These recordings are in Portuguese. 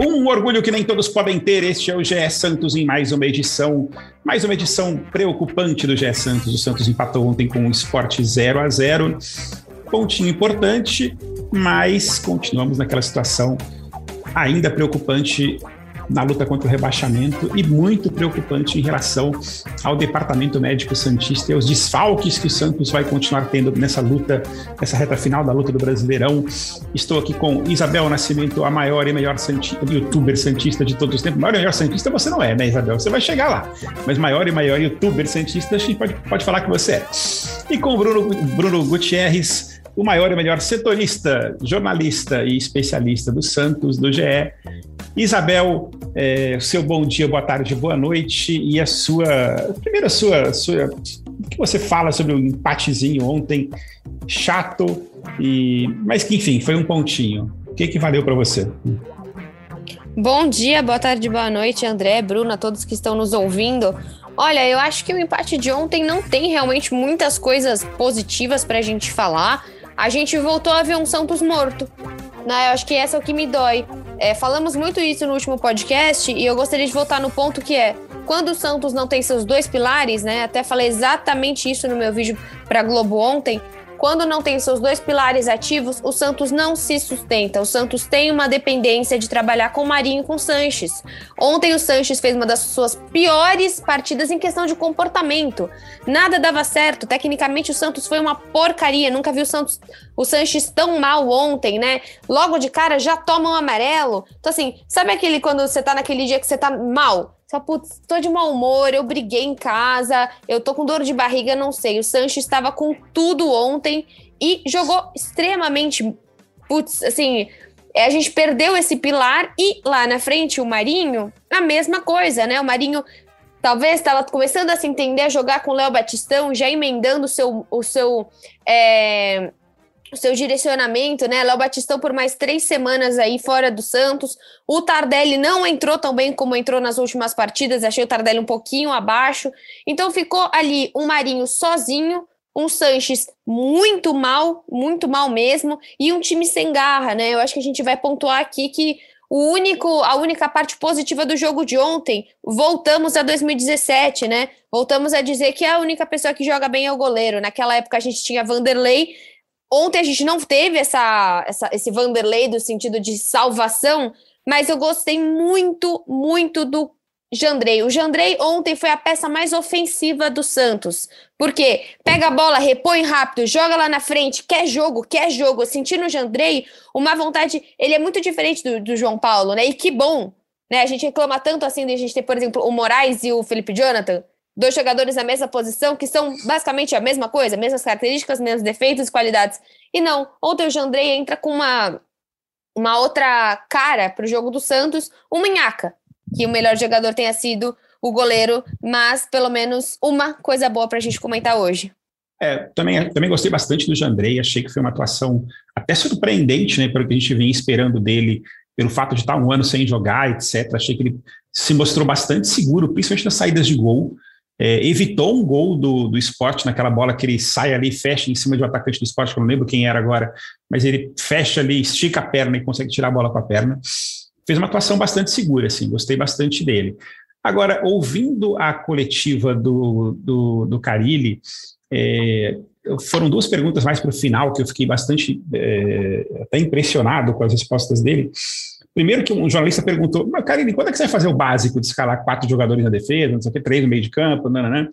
Um orgulho que nem todos podem ter. Este é o GE Santos em mais uma edição, mais uma edição preocupante do GE Santos. O Santos empatou ontem com o Sport 0 a 0. Pontinho importante, mas continuamos naquela situação ainda preocupante na luta contra o rebaixamento e muito preocupante em relação ao departamento médico Santista e aos desfalques que o Santos vai continuar tendo nessa luta, nessa reta final da luta do Brasileirão. Estou aqui com Isabel Nascimento, a maior e melhor youtuber santista de todos os tempos. Maior e melhor santista você não é, né, Isabel? Você vai chegar lá. Mas maior e maior youtuber santista, a gente pode, pode falar que você é. E com o Bruno, Bruno Gutierrez, o maior e melhor setorista, jornalista e especialista do Santos, do GE. Isabel, é, seu bom dia, boa tarde, boa noite e a sua primeiro a sua, sua o que você fala sobre o empatezinho ontem chato e mas que enfim foi um pontinho. O que que valeu para você? Bom dia, boa tarde, boa noite, André, Bruna, todos que estão nos ouvindo. Olha, eu acho que o empate de ontem não tem realmente muitas coisas positivas para a gente falar. A gente voltou a ver um Santos morto. Né? Eu acho que essa é o que me dói. É, falamos muito isso no último podcast e eu gostaria de voltar no ponto que é quando o Santos não tem seus dois pilares, né? Até falei exatamente isso no meu vídeo para Globo ontem. Quando não tem seus dois pilares ativos, o Santos não se sustenta. O Santos tem uma dependência de trabalhar com o Marinho e com o Sanches. Ontem o Sanches fez uma das suas piores partidas em questão de comportamento. Nada dava certo. Tecnicamente o Santos foi uma porcaria. Nunca vi o Santos, o Sanches tão mal ontem, né? Logo de cara já toma um amarelo. Então assim, sabe aquele quando você tá naquele dia que você tá mal? Só, putz, tô de mau humor, eu briguei em casa, eu tô com dor de barriga, não sei. O Sanches estava com tudo ontem e jogou extremamente. Putz, assim, a gente perdeu esse pilar e lá na frente o Marinho, a mesma coisa, né? O Marinho talvez estava começando a se entender a jogar com o Léo Batistão, já emendando o seu, o seu é, o seu direcionamento, né? Léo Batistão por mais três semanas aí fora do Santos. O Tardelli não entrou tão bem como entrou nas últimas partidas, achei o Tardelli um pouquinho abaixo. Então ficou ali um Marinho sozinho, um Sanches muito mal, muito mal mesmo, e um time sem garra, né? Eu acho que a gente vai pontuar aqui que o único, a única parte positiva do jogo de ontem, voltamos a 2017, né? Voltamos a dizer que a única pessoa que joga bem é o goleiro. Naquela época a gente tinha Vanderlei Ontem a gente não teve essa, essa, esse Vanderlei do sentido de salvação, mas eu gostei muito, muito do Jandrei. O Jandrei ontem foi a peça mais ofensiva do Santos. Porque pega a bola, repõe rápido, joga lá na frente, quer jogo, quer jogo. Eu senti no Jandrei uma vontade. Ele é muito diferente do, do João Paulo, né? E que bom. Né? A gente reclama tanto assim de a gente ter, por exemplo, o Moraes e o Felipe Jonathan dois jogadores na mesma posição que são basicamente a mesma coisa, mesmas características, mesmos defeitos e qualidades. E não, ontem o Jandrei entra com uma, uma outra cara para o jogo do Santos, o Minhaca, que o melhor jogador tenha sido o goleiro, mas pelo menos uma coisa boa para a gente comentar hoje. É, também, também gostei bastante do Jandrei, achei que foi uma atuação até surpreendente, né, pelo que a gente vem esperando dele, pelo fato de estar um ano sem jogar, etc. Achei que ele se mostrou bastante seguro, principalmente nas saídas de gol é, evitou um gol do, do esporte naquela bola que ele sai ali, fecha em cima de um atacante do esporte, que eu não lembro quem era agora, mas ele fecha ali, estica a perna e consegue tirar a bola com a perna. Fez uma atuação bastante segura, assim, gostei bastante dele. Agora, ouvindo a coletiva do, do, do Carilli, é, foram duas perguntas mais para o final que eu fiquei bastante é, até impressionado com as respostas dele. Primeiro que um jornalista perguntou, mas Karine, quando é que você vai fazer o básico de escalar quatu jogadores na defesa, não sei o que, três no meio de campo, não.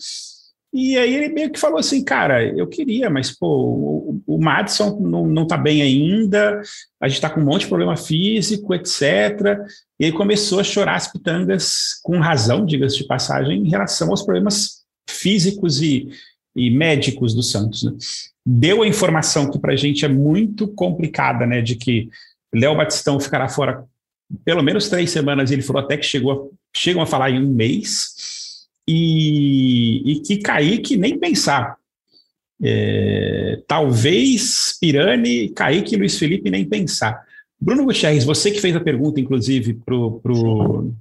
E aí ele meio que falou assim, cara, eu queria, mas pô, o, o Madison não, não tá bem ainda, a gente tá com um monte de problema físico, etc. E aí começou a chorar as pitangas, com razão, diga-se de passagem, em relação aos problemas físicos e, e médicos do Santos. Né? Deu a informação que para a gente é muito complicada, né, de que Léo Batistão ficará fora pelo menos três semanas, ele falou até que chegou, chegam a falar em um mês, e, e que Kaique nem pensar. É, talvez Pirani, Kaique e Luiz Felipe nem pensar. Bruno Gutierrez, você que fez a pergunta, inclusive, para o pro,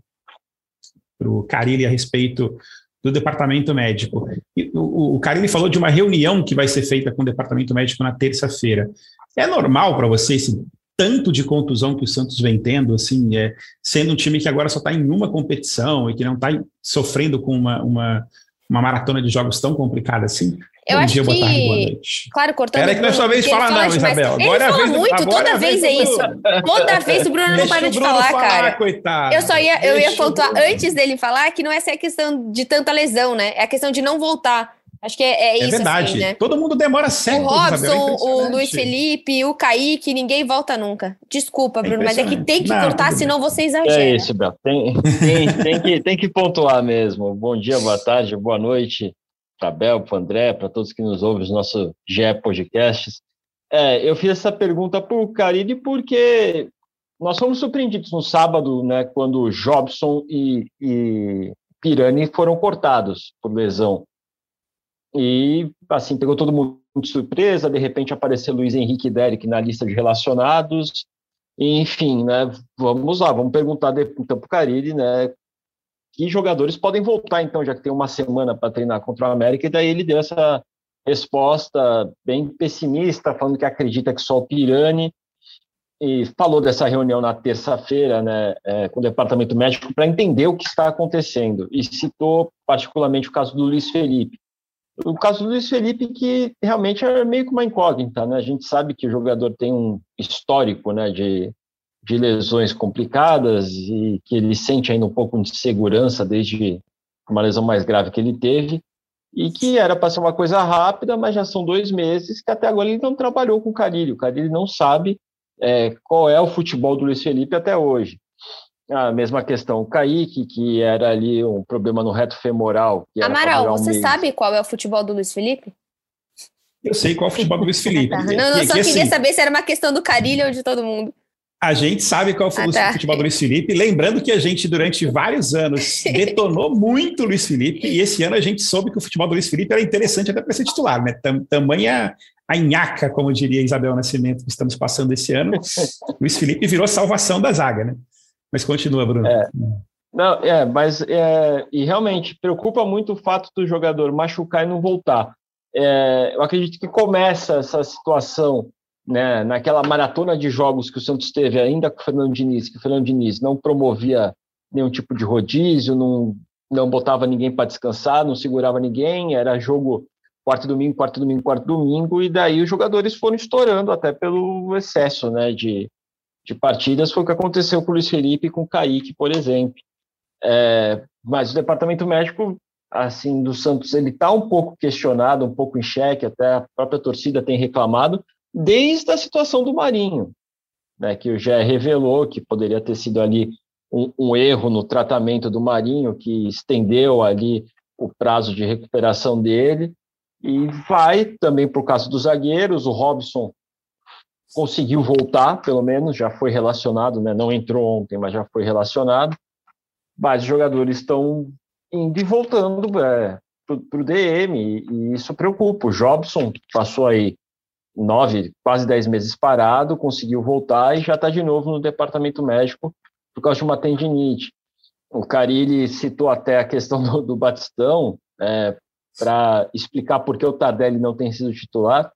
Carilli a respeito do departamento médico. O, o Carilli falou de uma reunião que vai ser feita com o departamento médico na terça-feira. É normal para você esse tanto de contusão que o Santos vem tendo, assim, é, sendo um time que agora só está em uma competição e que não está sofrendo com uma, uma, uma maratona de jogos tão complicada assim? Eu Bom acho dia, que... boa tarde, boa noite. Claro, cortando. Era que não é sua vez de falar, não, Isabel. Ele agora é fala muito, agora toda vez é isso. Toda vez o Bruno não para de falar, falar, cara. Coitado. Eu só ia, eu ia pontuar antes dele falar que não é só a questão de tanta lesão, né? É a questão de não voltar. Acho que é, é, é isso. É verdade. Assim, né? Todo mundo demora séculos. O Robson, o Luiz Felipe, o Kaique, ninguém volta nunca. Desculpa, Bruno, mas é que tem que não, cortar, senão você exagera. É isso, Bel. Tem, tem, tem, que, tem que pontuar mesmo. Bom dia, boa tarde, boa noite para Bel, para André, para todos que nos ouvem os nossos GE Podcasts. É, eu fiz essa pergunta para o Carille porque nós fomos surpreendidos no sábado, né, quando Jobson e, e Pirani foram cortados por lesão. E, assim, pegou todo mundo de surpresa, de repente apareceu Luiz Henrique e Derek na lista de relacionados, enfim, né, vamos lá, vamos perguntar então para o Carilli, né, que jogadores podem voltar, então, já que tem uma semana para treinar contra o América, e daí ele deu essa resposta bem pessimista, falando que acredita que só o Pirani, e falou dessa reunião na terça-feira né, é, com o departamento médico para entender o que está acontecendo, e citou particularmente o caso do Luiz Felipe, o caso do Luiz Felipe, que realmente é meio que uma incógnita, né? A gente sabe que o jogador tem um histórico né, de, de lesões complicadas e que ele sente ainda um pouco de segurança desde uma lesão mais grave que ele teve, e que era para ser uma coisa rápida, mas já são dois meses que até agora ele não trabalhou com o Carilho. O Carilho não sabe é, qual é o futebol do Luiz Felipe até hoje. A mesma questão, o Kaique, que era ali um problema no reto femoral. Amaral, você sabe qual é o futebol do Luiz Felipe? Eu sei qual é o futebol do Luiz Felipe. não, não, só que, queria assim, saber se era uma questão do Carilho ou de todo mundo. A gente sabe qual foi ah, tá. o futebol do Luiz Felipe. Lembrando que a gente, durante vários anos, detonou muito o Luiz Felipe. E esse ano a gente soube que o futebol do Luiz Felipe era interessante até para ser titular, né? Tamanha a nhaca, como diria Isabel Nascimento, que estamos passando esse ano. Luiz Felipe virou salvação da zaga, né? Mas continua, Bruno. É. Não, é, mas é, e realmente preocupa muito o fato do jogador machucar e não voltar. É, eu acredito que começa essa situação né, naquela maratona de jogos que o Santos teve ainda com o Fernando Diniz, que o Fernando Diniz não promovia nenhum tipo de rodízio, não, não botava ninguém para descansar, não segurava ninguém, era jogo quarto domingo, quarto domingo, quarto domingo, e daí os jogadores foram estourando até pelo excesso né, de, de partidas foi o que aconteceu com o Luiz Felipe e com o Kaique, por exemplo. É, mas o departamento médico, assim, do Santos, ele está um pouco questionado, um pouco em xeque, até a própria torcida tem reclamado, desde a situação do Marinho, né, que o Gé revelou que poderia ter sido ali um, um erro no tratamento do Marinho, que estendeu ali o prazo de recuperação dele, e vai também o caso dos zagueiros, o Robson conseguiu voltar, pelo menos, já foi relacionado, né? não entrou ontem, mas já foi relacionado. Mas os jogadores estão indo e voltando é, para o DM, e, e isso preocupa. O Jobson passou aí nove, quase dez meses parado, conseguiu voltar e já está de novo no departamento médico por causa de uma tendinite. O Carilli citou até a questão do, do Batistão é, para explicar por que o Tardelli não tem sido titular.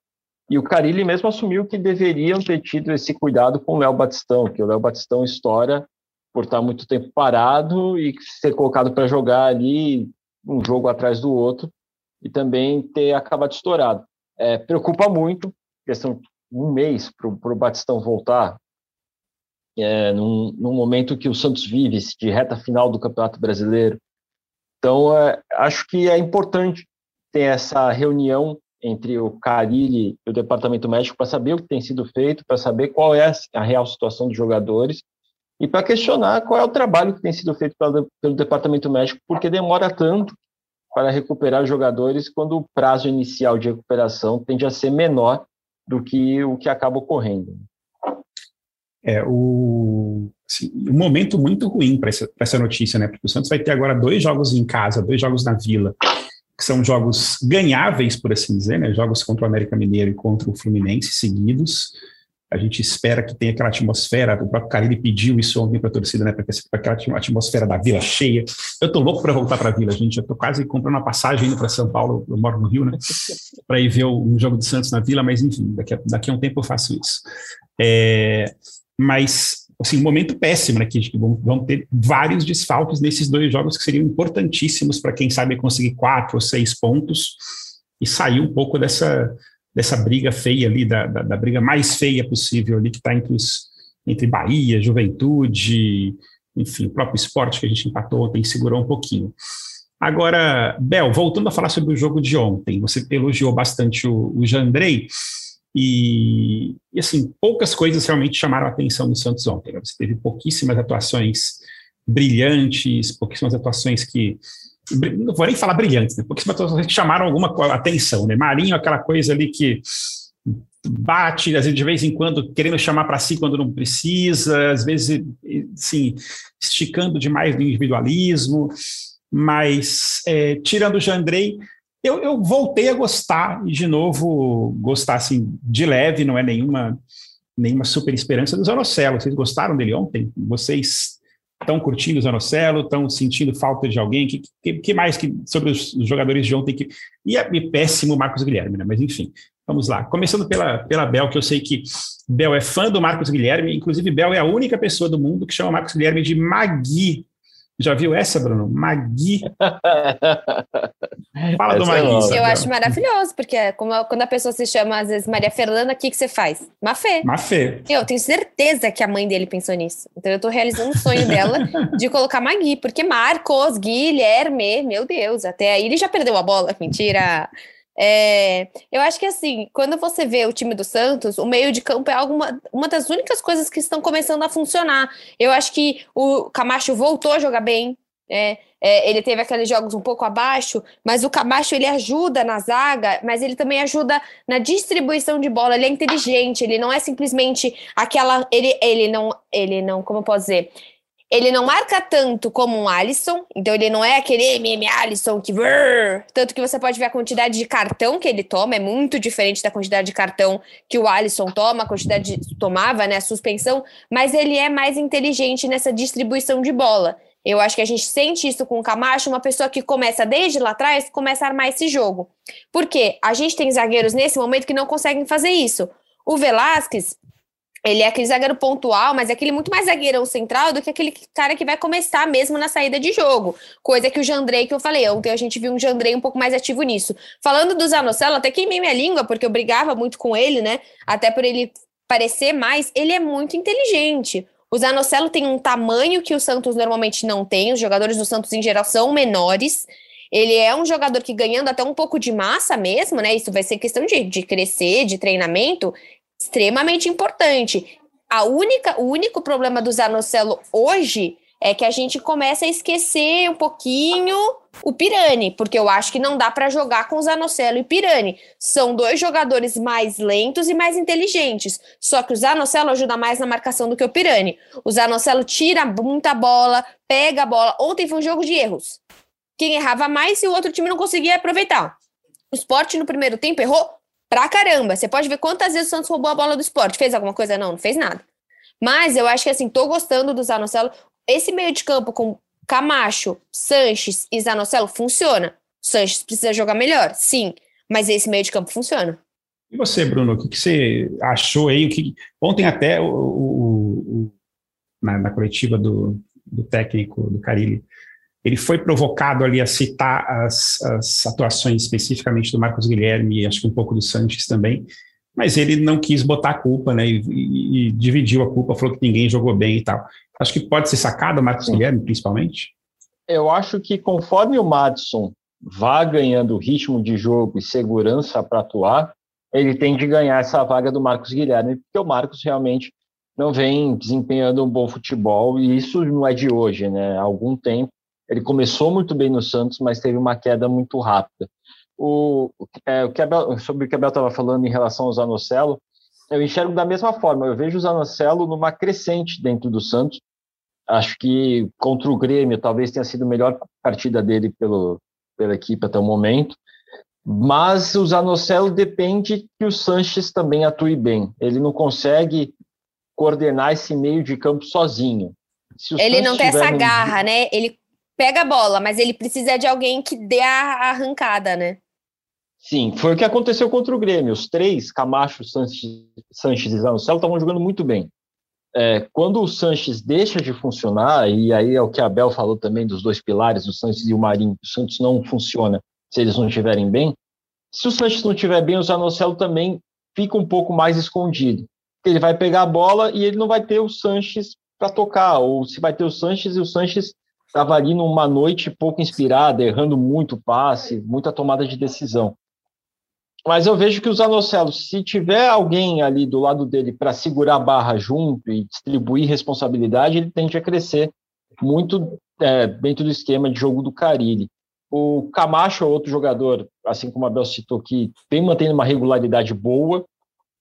E o Carilli mesmo assumiu que deveriam ter tido esse cuidado com o Léo Batistão, que o Léo Batistão estoura por estar muito tempo parado e ser colocado para jogar ali um jogo atrás do outro e também ter acabado estourado. É, preocupa muito, questão de um mês para o Batistão voltar, é, num, num, momento que o Santos vive de reta final do Campeonato Brasileiro. Então, é, acho que é importante ter essa reunião entre o Carilli e o departamento médico para saber o que tem sido feito, para saber qual é a real situação dos jogadores e para questionar qual é o trabalho que tem sido feito pelo, pelo departamento médico, porque demora tanto para recuperar jogadores quando o prazo inicial de recuperação tende a ser menor do que o que acaba ocorrendo. É o assim, um momento muito ruim para essa, essa notícia, né? Porque o Santos vai ter agora dois jogos em casa, dois jogos na Vila que são jogos ganháveis, por assim dizer, né? jogos contra o América Mineiro e contra o Fluminense seguidos. a gente espera que tenha aquela atmosfera, o próprio Carilli pediu isso ontem para a torcida, né, para aquela atmosfera da Vila cheia. Eu estou louco para voltar para a Vila, gente, eu estou quase comprando uma passagem indo para São Paulo, eu moro no Rio, né, para ir ver um jogo do Santos na Vila, mas enfim, daqui a, daqui a um tempo eu faço isso. É, mas, assim, um momento péssimo, né, que vão, vão ter vários desfalques nesses dois jogos que seriam importantíssimos para quem sabe conseguir quatro ou seis pontos e sair um pouco dessa dessa briga feia ali, da, da, da briga mais feia possível ali, que está entre, entre Bahia, Juventude, enfim, o próprio esporte que a gente empatou ontem segurou um pouquinho. Agora, Bel, voltando a falar sobre o jogo de ontem, você elogiou bastante o, o Jandrei, e, e, assim, poucas coisas realmente chamaram a atenção do Santos ontem. Né? Você teve pouquíssimas atuações brilhantes, pouquíssimas atuações que não vou nem falar brilhantes, né? porque que chamaram alguma atenção, né? Marinho, aquela coisa ali que bate, às vezes, de vez em quando, querendo chamar para si quando não precisa, às vezes, assim, esticando demais do individualismo, mas é, tirando o Jandrei, eu, eu voltei a gostar, e de novo, gostar assim, de leve, não é nenhuma nenhuma super esperança do Zanocelo. Vocês gostaram dele ontem? Vocês estão curtindo o Zanocelo, estão sentindo falta de alguém? Que, que, que, mais que sobre os, jogadores de ontem? Que, e, e péssimo Marcos Guilherme, né? Mas enfim, vamos lá. Começando pela, pela Bel, que eu sei que Bel é fã do Marcos Guilherme, inclusive Bel é a única pessoa do mundo que chama Marcos Guilherme de Magui já viu essa, Bruno? Magui. Fala do Magui. Eu acho maravilhoso, porque é como, quando a pessoa se chama, às vezes, Maria Fernanda, o que, que você faz? Mafê. Mafê. Eu tenho certeza que a mãe dele pensou nisso. Então eu tô realizando o sonho dela de colocar Magui, porque Marcos, Guilherme, meu Deus, até aí ele já perdeu a bola. Mentira. É, eu acho que assim, quando você vê o time do Santos, o meio de campo é alguma, uma das únicas coisas que estão começando a funcionar. Eu acho que o Camacho voltou a jogar bem. É, é, ele teve aqueles jogos um pouco abaixo, mas o Camacho ele ajuda na zaga, mas ele também ajuda na distribuição de bola. Ele é inteligente, ele não é simplesmente aquela. Ele, ele não, ele não, como eu posso dizer? Ele não marca tanto como um Alisson, então ele não é aquele MM Alisson que. tanto que você pode ver a quantidade de cartão que ele toma, é muito diferente da quantidade de cartão que o Alisson toma, a quantidade de, tomava, né? A suspensão, mas ele é mais inteligente nessa distribuição de bola. Eu acho que a gente sente isso com o Camacho, uma pessoa que começa desde lá atrás, começa a armar esse jogo. Por quê? A gente tem zagueiros nesse momento que não conseguem fazer isso. O Velasquez, ele é aquele zagueiro pontual, mas é aquele muito mais zagueirão central do que aquele cara que vai começar mesmo na saída de jogo. Coisa que o Jandrei, que eu falei, ontem a gente viu um Jandrei um pouco mais ativo nisso. Falando do Zanocelo, até queimei minha língua, porque eu brigava muito com ele, né? Até por ele parecer mais, ele é muito inteligente. O Zanocelo tem um tamanho que o Santos normalmente não tem, os jogadores do Santos em geral são menores. Ele é um jogador que ganhando até um pouco de massa mesmo, né? Isso vai ser questão de, de crescer, de treinamento extremamente importante. A única, o único problema do Zanocelo hoje é que a gente começa a esquecer um pouquinho o Pirani, porque eu acho que não dá para jogar com o Zanocelo e Pirani. São dois jogadores mais lentos e mais inteligentes. Só que o Zanocelo ajuda mais na marcação do que o Pirani. O Zanocelo tira muita bola, pega a bola. Ontem foi um jogo de erros. Quem errava mais e o outro time não conseguia aproveitar. O Sport no primeiro tempo errou Pra caramba. Você pode ver quantas vezes o Santos roubou a bola do esporte. Fez alguma coisa? Não, não fez nada. Mas eu acho que assim, tô gostando do Zanocelo. Esse meio de campo com Camacho, Sanches e Zanocelo funciona. Sanches precisa jogar melhor, sim. Mas esse meio de campo funciona. E você, Bruno, o que, que você achou aí? O que, ontem até o, o, o na, na, coletiva do, do técnico do Carilli, ele foi provocado ali a citar as, as atuações especificamente do Marcos Guilherme e acho que um pouco do Sanches também, mas ele não quis botar a culpa, né, e, e, e, dividiu a culpa, falou que ninguém jogou bem e tal. Acho que pode ser sacado o Marcos Sim. Guilherme, principalmente? Eu acho que conforme o Madison vá ganhando ritmo de jogo e segurança para atuar, ele tem de ganhar essa vaga do Marcos Guilherme, porque o Marcos realmente não vem desempenhando um bom futebol, e isso não é de hoje, né? Há algum tempo ele começou muito bem no Santos, mas teve uma queda muito rápida. O, é, o que Abel, sobre o que a Bel estava falando em relação ao Zanocelo, eu enxergo da mesma forma. Eu vejo o Zanocelo numa crescente dentro do Santos. Acho que contra o Grêmio talvez tenha sido a melhor partida dele pelo, pela equipe até o momento. Mas o Zanocelo depende que o Sanches também atue bem. Ele não consegue coordenar esse meio de campo sozinho. ele não tem essa garra, né? Ele pega a bola, mas ele precisa de alguém que dê a arrancada, né? Sim, foi o que aconteceu contra o Grêmio. Os três, Camacho, Sanches, Sanches e Zanocelo, estavam jogando muito bem. É, quando o Sanches deixa de funcionar, e aí é o que a Abel falou também dos dois pilares, o Sanches e o Marinho, o Santos não funciona se eles não estiverem bem. Se o Sanches não estiver bem, o Zanocelo também fica um pouco mais escondido. Ele vai pegar a bola e ele não vai ter o Sanches para tocar, ou se vai ter o Sanches e o Sanches estava ali numa noite pouco inspirada, errando muito passe, muita tomada de decisão. Mas eu vejo que o Zanocelo, se tiver alguém ali do lado dele para segurar a barra junto e distribuir responsabilidade, ele tende a crescer muito é, dentro do esquema de jogo do Carilli. O Camacho é outro jogador, assim como a Bel citou, que vem mantendo uma regularidade boa,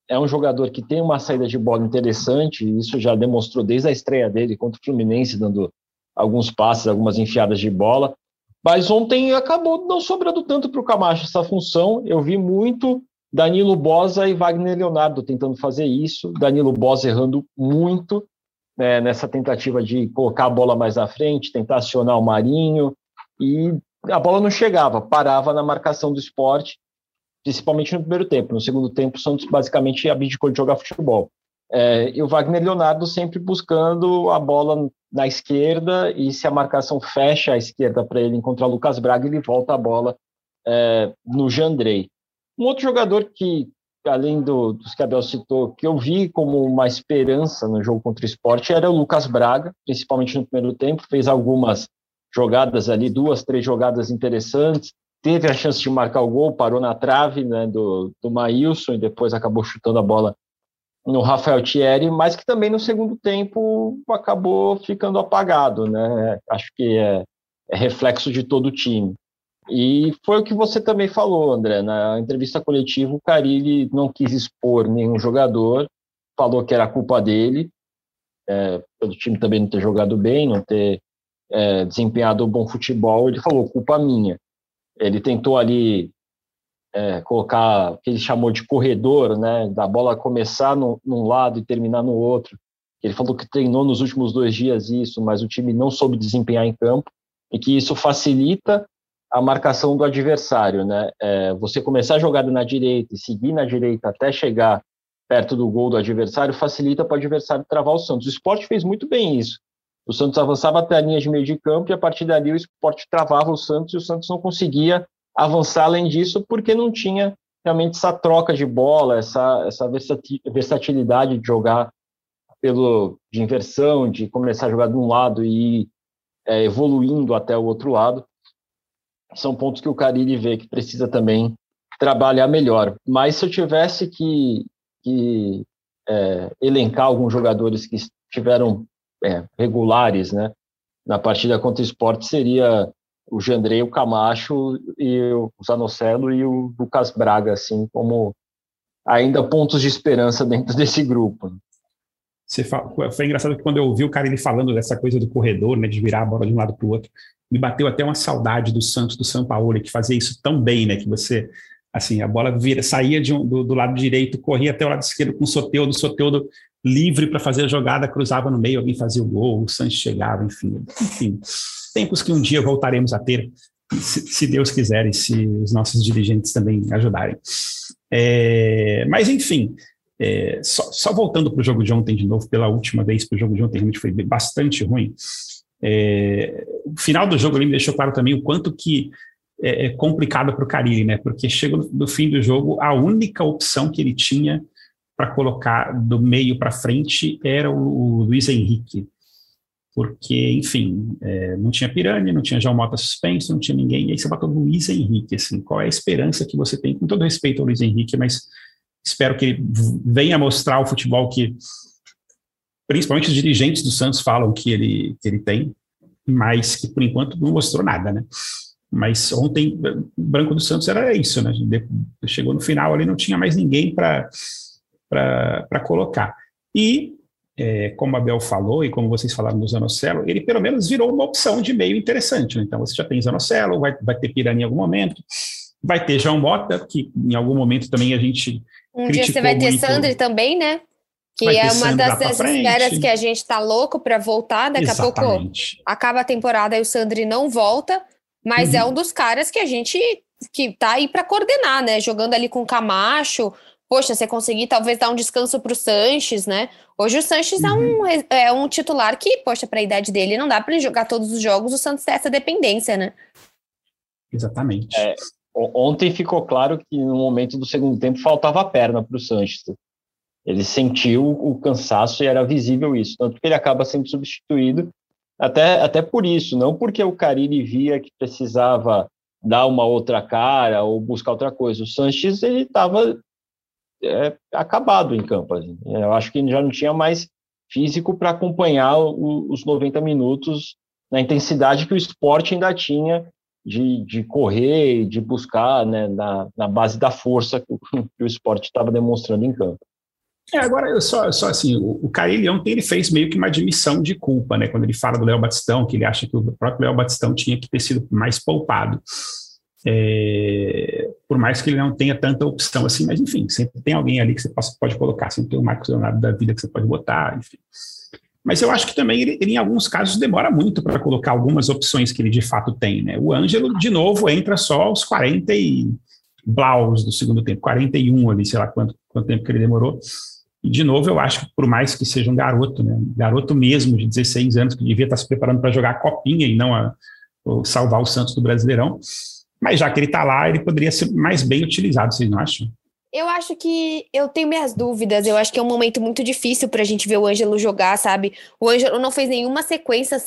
é um jogador que tem uma saída de bola interessante, isso já demonstrou desde a estreia dele contra o Fluminense, dando alguns passes, algumas enfiadas de bola. Mas ontem acabou não sobrando tanto para o Camacho essa função. Eu vi muito Danilo Bosa e Wagner Leonardo tentando fazer isso. Danilo Bosa errando muito né, nessa tentativa de colocar a bola mais à frente, tentar acionar o Marinho. E a bola não chegava, parava na marcação do esporte, principalmente no primeiro tempo. No segundo tempo, o Santos basicamente abdicou de jogar futebol. É, e o Wagner Leonardo sempre buscando a bola na esquerda e se a marcação fecha a esquerda para ele encontrar Lucas Braga, ele volta a bola é, no Jandrei. Um outro jogador que, além do, dos que Abel citou, que eu vi como uma esperança no jogo contra o esporte era o Lucas Braga, principalmente no primeiro tempo, fez algumas jogadas ali, duas, três jogadas interessantes, teve a chance de marcar o gol, parou na trave né, do, do Maílson e depois acabou chutando a bola no Rafael Thierry, mas que também no segundo tempo acabou ficando apagado, né? Acho que é, é reflexo de todo o time. E foi o que você também falou, André. Na entrevista coletiva, o Carilli não quis expor nenhum jogador, falou que era culpa dele, é, pelo time também não ter jogado bem, não ter é, desempenhado um bom futebol. Ele falou, culpa minha. Ele tentou ali é, colocar o que ele chamou de corredor, né, da bola começar no, num lado e terminar no outro. Ele falou que treinou nos últimos dois dias isso, mas o time não soube desempenhar em campo e que isso facilita a marcação do adversário, né? É, você começar a jogada na direita e seguir na direita até chegar perto do gol do adversário facilita para o adversário travar o Santos. O esporte fez muito bem isso. O Santos avançava até a linha de meio de campo e a partir dali o esporte travava o Santos e o Santos não conseguia avançar além disso, porque não tinha realmente essa troca de bola, essa, essa versatilidade de jogar pelo de inversão, de começar a jogar de um lado e ir é, evoluindo até o outro lado. São pontos que o Carille vê que precisa também trabalhar melhor. Mas se eu tivesse que, que é, elencar alguns jogadores que estiveram é, regulares né, na partida contra o esporte, seria o Jandrei, o Camacho e o Zanocelo e o Lucas Braga, assim, como ainda pontos de esperança dentro desse grupo. Você fala, foi engraçado que quando eu ouvi o cara ele falando dessa coisa do corredor, né, de virar a bola de um lado para o outro, me bateu até uma saudade do Santos, do São Paulo, que fazia isso tão bem, né, que você, assim, a bola vira, saía um, do, do, lado direito, corria até o lado esquerdo com o Soteudo, o Soteudo livre para fazer a jogada, cruzava no meio, alguém fazia o gol, o Santos chegava, enfim, enfim tempos que um dia voltaremos a ter, se, Deus quiser e se os nossos dirigentes também ajudarem. É, mas, enfim, é, só, só, voltando para o jogo de ontem de novo, pela última vez para o jogo de ontem, realmente foi bastante ruim. É, o final do jogo ali me deixou claro também o quanto que é, é complicado para o Carilli, né? Porque chega no fim do jogo, a única opção que ele tinha para colocar do meio para frente era o, o Luiz Henrique porque, enfim, é, não tinha Piranha, não tinha João Mota suspenso, não tinha ninguém, e aí você botou Luiz Henrique, assim, qual é a esperança que você tem, com todo respeito ao Luiz Henrique, mas espero que ele venha mostrar o futebol que, principalmente os dirigentes do Santos falam que ele, que ele tem, mas que, por enquanto, não mostrou nada, né? Mas ontem, Branco do Santos era isso, né? Chegou no final ali, não tinha mais ninguém para colocar. E é, como a Bel falou e como vocês falaram do Zanocelo, ele pelo menos virou uma opção de meio interessante. Né? Então você já tem Zanocelo, vai, vai ter Piranha em algum momento, Vai ter João Mota, que em algum momento também a gente. Um dia você vai ter muito... Sandri também, né? Que é uma das esperas que a gente está louco para voltar. Daqui Exatamente. a pouco acaba a temporada e o Sandri não volta. Mas é uhum. é um dos caras que a gente que tá aí para coordenar, né? Jogando ali com o Camacho. Poxa, você conseguir talvez dar um descanso para o Sanches, né? Hoje o Sanches uhum. é, um, é um titular que, poxa, para a idade dele, não dá para ele jogar todos os jogos. O Santos tem essa dependência, né? Exatamente. É, ontem ficou claro que no momento do segundo tempo faltava a perna para o Sanches. Ele sentiu o cansaço e era visível isso, tanto que ele acaba sendo substituído até, até por isso, não porque o Carilli via que precisava dar uma outra cara ou buscar outra coisa. O Sanches ele estava é, acabado em campo. Assim. Eu acho que já não tinha mais físico para acompanhar o, os 90 minutos na intensidade que o esporte ainda tinha de, de correr de buscar né, na, na base da força que o, que o esporte estava demonstrando em campo. É, agora, só, só assim, o, o Carilli ontem ele fez meio que uma admissão de culpa, né? Quando ele fala do Léo Batistão, que ele acha que o próprio Léo Batistão tinha que ter sido mais poupado. É, por mais que ele não tenha tanta opção assim, mas enfim, sempre tem alguém ali que você pode colocar, sempre tem o Marcos Leonardo da vida que você pode botar, enfim. Mas eu acho que também ele, ele em alguns casos, demora muito para colocar algumas opções que ele de fato tem, né? O Ângelo, de novo, entra só aos 40 e blaus do segundo tempo, 41 ali, sei lá quanto, quanto tempo que ele demorou. E, de novo, eu acho que por mais que seja um garoto, né, um garoto mesmo de 16 anos, que devia estar se preparando para jogar a copinha e não a, salvar o Santos do Brasileirão, mas já que ele está lá, ele poderia ser mais bem utilizado, vocês não acham? Eu acho que eu tenho minhas dúvidas. Eu acho que é um momento muito difícil para a gente ver o Ângelo jogar, sabe? O Ângelo não fez nenhuma sequência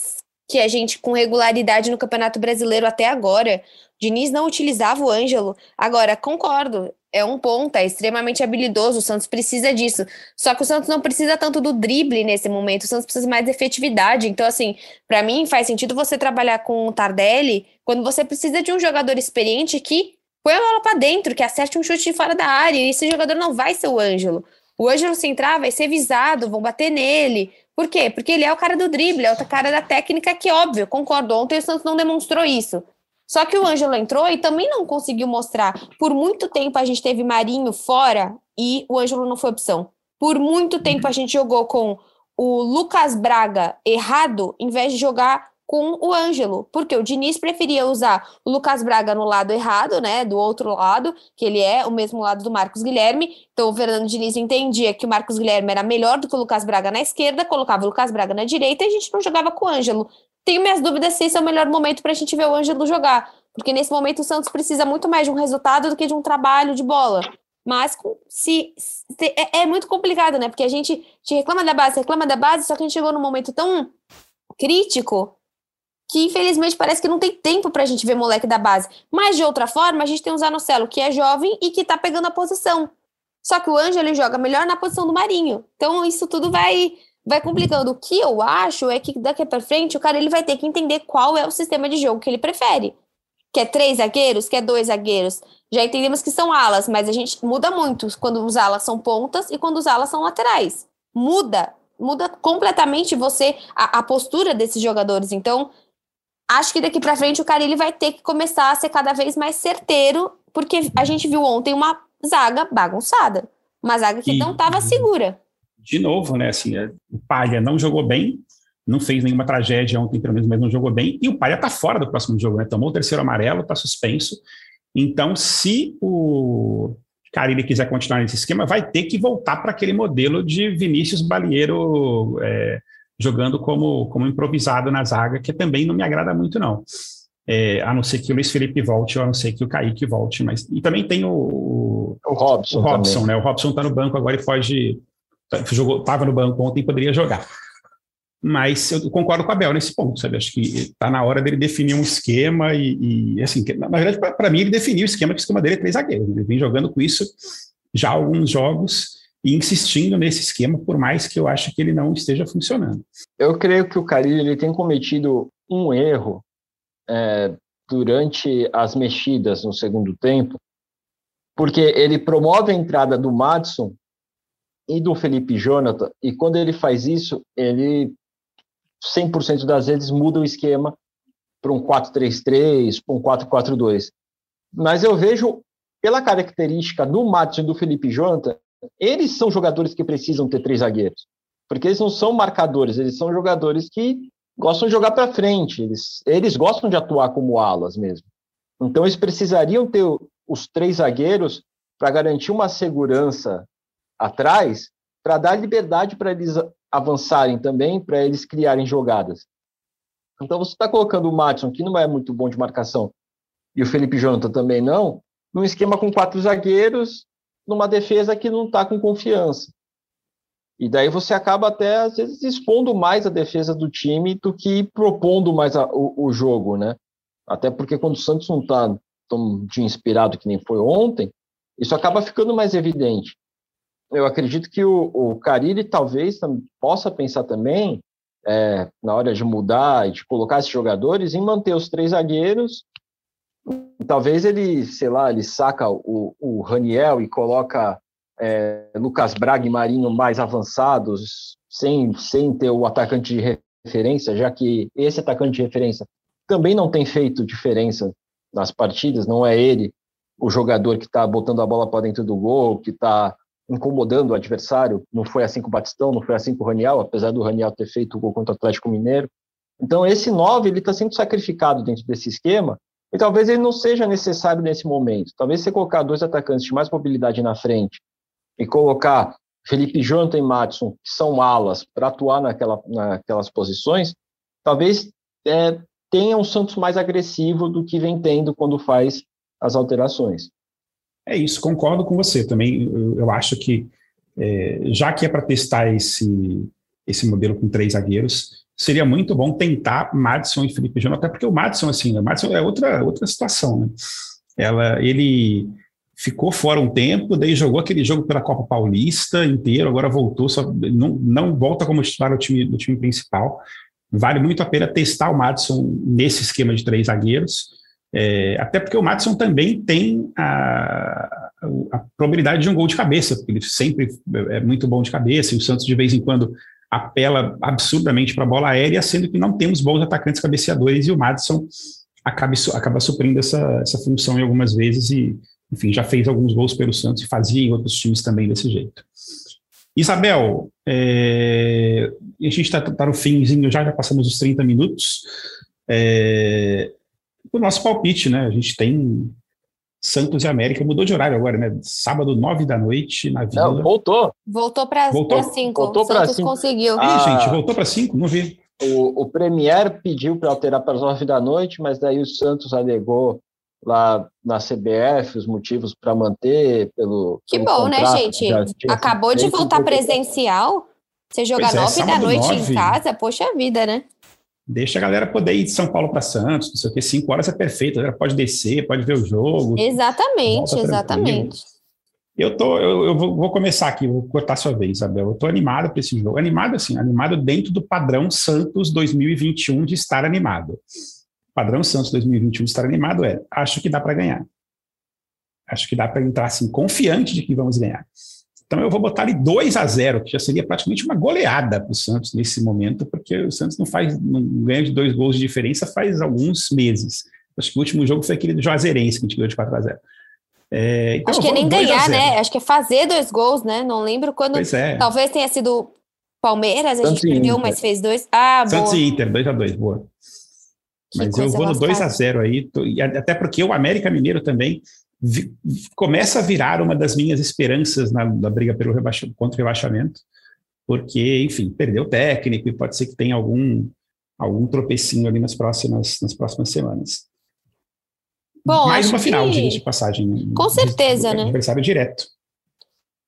que a gente com regularidade no Campeonato Brasileiro até agora. Diniz não utilizava o Ângelo. Agora, concordo, é um ponta, é extremamente habilidoso, o Santos precisa disso. Só que o Santos não precisa tanto do drible nesse momento, o Santos precisa mais de efetividade. Então, assim, para mim faz sentido você trabalhar com o Tardelli quando você precisa de um jogador experiente que põe a bola para dentro, que acerte um chute de fora da área, e esse jogador não vai ser o Ângelo. O Ângelo se entrar vai ser visado, vão bater nele. Por quê? Porque ele é o cara do drible, é o cara da técnica que, óbvio, concordo, ontem o Santos não demonstrou isso. Só que o Ângelo entrou e também não conseguiu mostrar. Por muito tempo a gente teve Marinho fora e o Ângelo não foi opção. Por muito tempo a gente jogou com o Lucas Braga errado, em vez de jogar com o Ângelo, porque o Diniz preferia usar o Lucas Braga no lado errado, né, do outro lado, que ele é o mesmo lado do Marcos Guilherme. Então o Fernando Diniz entendia que o Marcos Guilherme era melhor do que o Lucas Braga na esquerda, colocava o Lucas Braga na direita e a gente não jogava com o Ângelo tenho minhas dúvidas se esse é o melhor momento para a gente ver o Ângelo jogar. Porque nesse momento o Santos precisa muito mais de um resultado do que de um trabalho de bola. Mas se, se é, é, muito complicado, né? Porque a gente te reclama da base, reclama da base, só que a gente chegou num momento tão crítico que infelizmente parece que não tem tempo para a gente ver moleque da base. Mas de outra forma, a gente tem o Zanocelo, que é jovem e que está pegando a posição. Só que o Ângelo joga melhor na posição do Marinho. Então isso tudo vai vai complicando. O que eu acho é que daqui para frente o cara ele vai ter que entender qual é o sistema de jogo que ele prefere. Quer três zagueiros? Quer dois zagueiros? Já entendemos que são alas, mas a gente muda muito quando os alas são pontas e quando os alas são laterais. Muda, muda completamente você a, a postura desses jogadores. Então, acho que daqui para frente o cara ele vai ter que começar a ser cada vez mais certeiro, porque a gente viu ontem uma zaga bagunçada, uma zaga que e... não estava segura de novo, né? Assim, é, o Palha não jogou bem, não fez nenhuma tragédia ontem, pelo menos, mas não jogou bem. E o Palha está fora do próximo jogo, né? Tomou o terceiro amarelo, está suspenso. Então, se o Carilli quiser continuar nesse esquema, vai ter que voltar para aquele modelo de Vinícius Balieiro é, jogando como, como improvisado na zaga, que também não me agrada muito, não. É, a não ser que o Luiz Felipe volte, ou a não ser que o Kaique volte. Mas, e também tem o, o Robson. O Robson, né? O Robson está no banco agora e pode estava no banco ontem e poderia jogar. Mas eu concordo com a Bel nesse ponto, sabe? Acho que está na hora dele definir um esquema e, e assim, na verdade, para mim, ele definiu o esquema, que o esquema dele é três zagueiros. Ele vem jogando com isso já há alguns jogos e insistindo nesse esquema, por mais que eu ache que ele não esteja funcionando. Eu creio que o Carilho ele tem cometido um erro é, durante as mexidas no segundo tempo, porque ele promove a entrada do Madison e do Felipe Jonathan, e quando ele faz isso, ele 100% das vezes muda o esquema para um 4-3-3, para um 4-4-2. mas eu vejo, pela característica do Matos e do Felipe Jonathan, eles são jogadores que precisam ter três zagueiros. Porque eles não são marcadores, eles são jogadores que gostam de jogar para frente, eles, eles gostam de atuar como alas mesmo. Então, eles precisariam ter os três zagueiros para garantir uma segurança atrás, para dar liberdade para eles avançarem também, para eles criarem jogadas. Então, você está colocando o Matson, que não é muito bom de marcação, e o Felipe Jonathan também não, num esquema com quatro zagueiros, numa defesa que não está com confiança. E daí você acaba até, às vezes, expondo mais a defesa do time do que propondo mais a, o, o, jogo, né? Até porque quando o Santos não está tão de inspirado que nem foi ontem, isso acaba ficando mais evidente. Eu acredito que o, o Carille talvez possa pensar também, é, na hora de mudar e de colocar esses jogadores, em manter os três zagueiros. Talvez ele, sei lá, ele saca o, o Raniel e coloca é, Lucas Braga e Marinho mais avançados, sem, sem ter o atacante de referência, já que esse atacante de referência também não tem feito diferença nas partidas, não é ele o jogador que está botando a bola para dentro do gol, que está incomodando o adversário. Não foi assim com o Batistão, não foi assim com o Raniel, apesar do Raniel ter feito o gol contra o Atlético Mineiro. Então, esse 9 ele está sendo sacrificado dentro desse esquema e talvez ele não seja necessário nesse momento. Talvez você colocar dois atacantes de mais mobilidade na frente e colocar Felipe Jonathan e Matson, que são alas, para atuar naquela, naquelas posições, talvez é, tenha um Santos mais agressivo do que vem tendo quando faz as alterações. É isso, concordo com você também. Eu, eu acho que, é, já que é para testar esse, esse modelo com três zagueiros, seria muito bom tentar Madison e Felipe Jonathan, até porque o Madison, assim, o Madison é outra, outra situação, né? Ela, ele ficou fora um tempo, daí jogou aquele jogo pela Copa Paulista inteiro, agora voltou, só não, não volta como titular do time, do time principal. Vale muito a pena testar o Madison nesse esquema de três zagueiros, é, até porque o Madison também tem a, a, probabilidade de um gol de cabeça, porque ele sempre é muito bom de cabeça, e o Santos de vez em quando apela absurdamente para a bola aérea, sendo que não temos bons atacantes cabeceadores, e o Madison acaba, acaba suprindo essa, essa função em algumas vezes, e enfim, já fez alguns gols pelo Santos e fazia em outros times também desse jeito. Isabel, é, a gente está tá no finzinho já, já passamos os 30 minutos. É, o nosso palpite, né? A gente tem Santos e América, mudou de horário agora, né? Sábado, nove da noite, na Vila. Não, voltou. Voltou para cinco. Voltou para cinco. conseguiu. Ah, Ih, gente, voltou para cinco? Não vi. O, o Premier pediu para alterar para as nove da noite, mas daí o Santos alegou lá na CBF os motivos para manter pelo. Que pelo bom, né, gente? Acabou de voltar presencial. Você jogar é, nove da noite nove. em casa, poxa vida, né? Deixa a galera poder ir de São Paulo para Santos, não sei o que, cinco horas é perfeito, a galera pode descer, pode ver o jogo. Exatamente, exatamente. Eu, tô, eu, eu vou, começar aqui, vou cortar sua vez, Isabel. Eu tô animado para esse jogo. Animado assim, animado dentro do padrão Santos 2021 de estar animado padrão Santos 2021 estar animado é, acho que dá para ganhar. Acho que dá para entrar assim, confiante de que vamos ganhar. Então eu vou botar ali 2 a 0 que já seria praticamente uma goleada para o Santos nesse momento, porque o Santos não faz, não ganha de dois gols de diferença faz alguns meses. Acho que o último jogo foi aquele do Juazeirense, que a gente ganhou de 4 a 0 é, então Acho que é nem ganhar, né? Acho que é fazer dois gols, né? Não lembro quando. É. Talvez tenha sido Palmeiras, a Santos gente perdeu, mas fez dois. Ah, Santos boa. e Inter, 2 a 2 boa. Mas eu vou no 2 a 0 aí, até porque o América Mineiro também vi, começa a virar uma das minhas esperanças na, na briga pelo rebaixa, contra o rebaixamento, porque, enfim, perdeu o técnico e pode ser que tenha algum, algum tropecinho ali nas próximas, nas próximas semanas. Bom, Mais uma final, que... de passagem. Né? Com certeza, né? Adversário direto.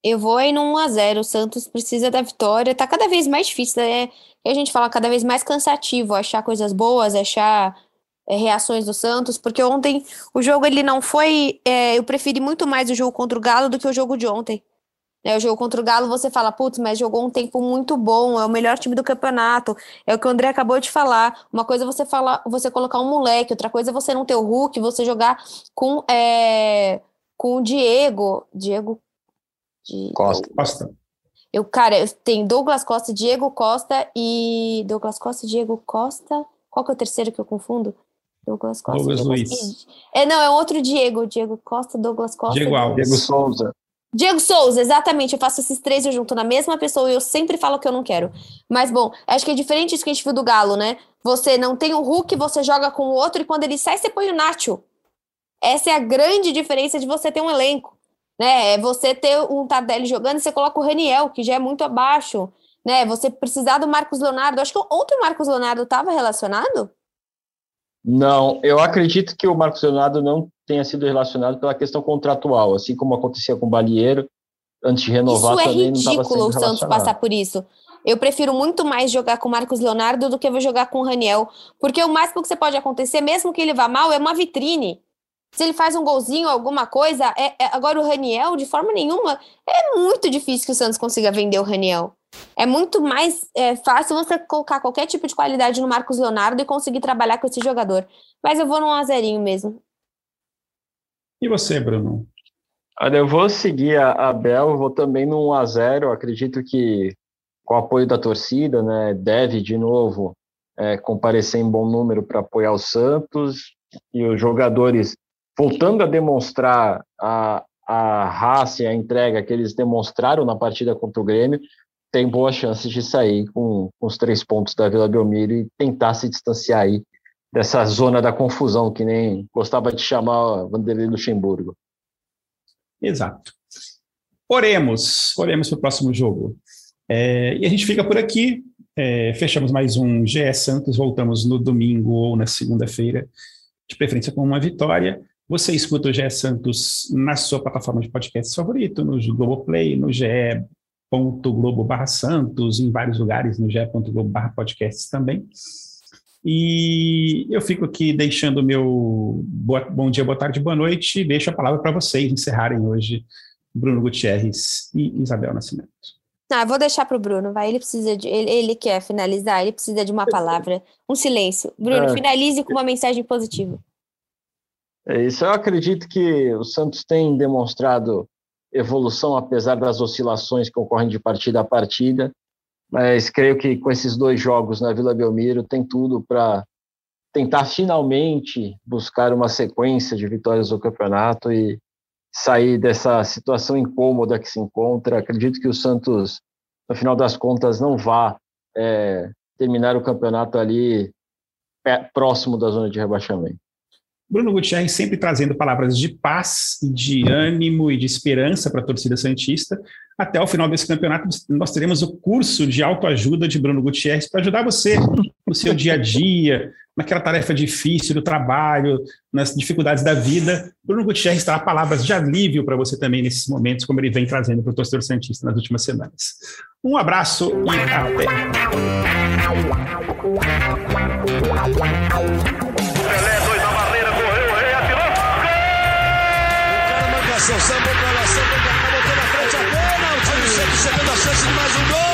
Eu vou aí no 1x0. O Santos precisa da vitória. Tá cada vez mais difícil, né? E a gente fala cada vez mais cansativo achar coisas boas, achar é, reações do Santos, porque ontem o jogo ele não foi. É, eu preferi muito mais o jogo contra o Galo do que o jogo de ontem. É, o jogo contra o Galo, você fala, putz, mas jogou um tempo muito bom, é o melhor time do campeonato. É o que o André acabou de falar. Uma coisa é você falar, você colocar um moleque, outra coisa é você não ter o Hulk, você jogar com, é, com o Diego. Diego de... Costa. Costa. Eu, cara, tem Douglas Costa, Diego Costa e. Douglas Costa, Diego Costa. Qual que é o terceiro que eu confundo? Douglas Costa. Douglas Luiz. É, não, é outro Diego. Diego Costa, Douglas Costa. Diego Alves. Diego Souza. Diego Souza, exatamente. Eu faço esses três junto na mesma pessoa e eu sempre falo que eu não quero. Mas, bom, acho que é diferente isso que a gente viu do Galo, né? Você não tem o Hulk, você joga com o outro e quando ele sai, você põe o Nacho. Essa é a grande diferença de você ter um elenco. Né? É você ter um Tardelli jogando e você coloca o Raniel, que já é muito abaixo. Né? Você precisar do Marcos Leonardo. Acho que ontem o Marcos Leonardo estava relacionado. Não, eu acredito que o Marcos Leonardo não tenha sido relacionado pela questão contratual, assim como acontecia com o Balieiro, antes de renovar isso é também ridículo o Santos passar por isso. Eu prefiro muito mais jogar com o Marcos Leonardo do que eu jogar com o Raniel, porque o máximo que você pode acontecer, mesmo que ele vá mal, é uma vitrine. Se ele faz um golzinho, alguma coisa, é, é, agora o Raniel, de forma nenhuma, é muito difícil que o Santos consiga vender o Raniel. É muito mais é, fácil você colocar qualquer tipo de qualidade no Marcos Leonardo e conseguir trabalhar com esse jogador. Mas eu vou num azerinho mesmo. E você, Bruno? Olha, eu vou seguir a, a Bel, vou também num a 0 Acredito que com o apoio da torcida, né, deve de novo é, comparecer em bom número para apoiar o Santos e os jogadores voltando a demonstrar a, a raça e a entrega que eles demonstraram na partida contra o Grêmio, tem boas chances de sair com, com, os três pontos da Vila Belmiro e tentar se distanciar aí dessa zona da confusão, que nem gostava de chamar Vanderlei Luxemburgo. Exato. Oremos, oremos para o próximo jogo. É, e a gente fica por aqui. É, fechamos mais um GE Santos. Voltamos no domingo ou na segunda-feira, de preferência com uma vitória. Você escuta o GE Santos na sua plataforma de podcast favorito, no Globoplay, no ge.globo barra Santos, em vários lugares, no ge.globo barra podcasts também. E eu fico aqui deixando o meu boa, bom dia, boa tarde, boa noite, e deixo a palavra para vocês encerrarem hoje, Bruno Gutierrez e Isabel Nascimento. Ah, vou deixar para o Bruno, vai. Ele precisa de. Ele, ele, quer finalizar, ele precisa de uma palavra, um silêncio. Bruno, é. finalize com uma mensagem positiva. É isso. Eu acredito que o Santos tem demonstrado evolução, apesar das oscilações que ocorrem de partida a partida. Mas creio que com esses dois jogos na Vila Belmiro tem tudo para tentar finalmente buscar uma sequência de vitórias do campeonato e sair dessa situação incômoda que se encontra. Acredito que o Santos, no final das contas, não vá é, terminar o campeonato ali próximo da zona de rebaixamento. Bruno Gutierrez sempre trazendo palavras de paz, de ânimo e de esperança para a torcida Santista. Até o final desse campeonato, nós teremos o curso de autoajuda de Bruno Gutierrez para ajudar você no seu dia a dia, naquela tarefa difícil do trabalho, nas dificuldades da vida. Bruno Gutierrez terá palavras de alívio para você também nesses momentos, como ele vem trazendo para o torcedor Santista nas últimas semanas. Um abraço e até. O cara manda ação, samba lá, samba cá, botou na frente a bola. Time chegando a chance de mais um gol.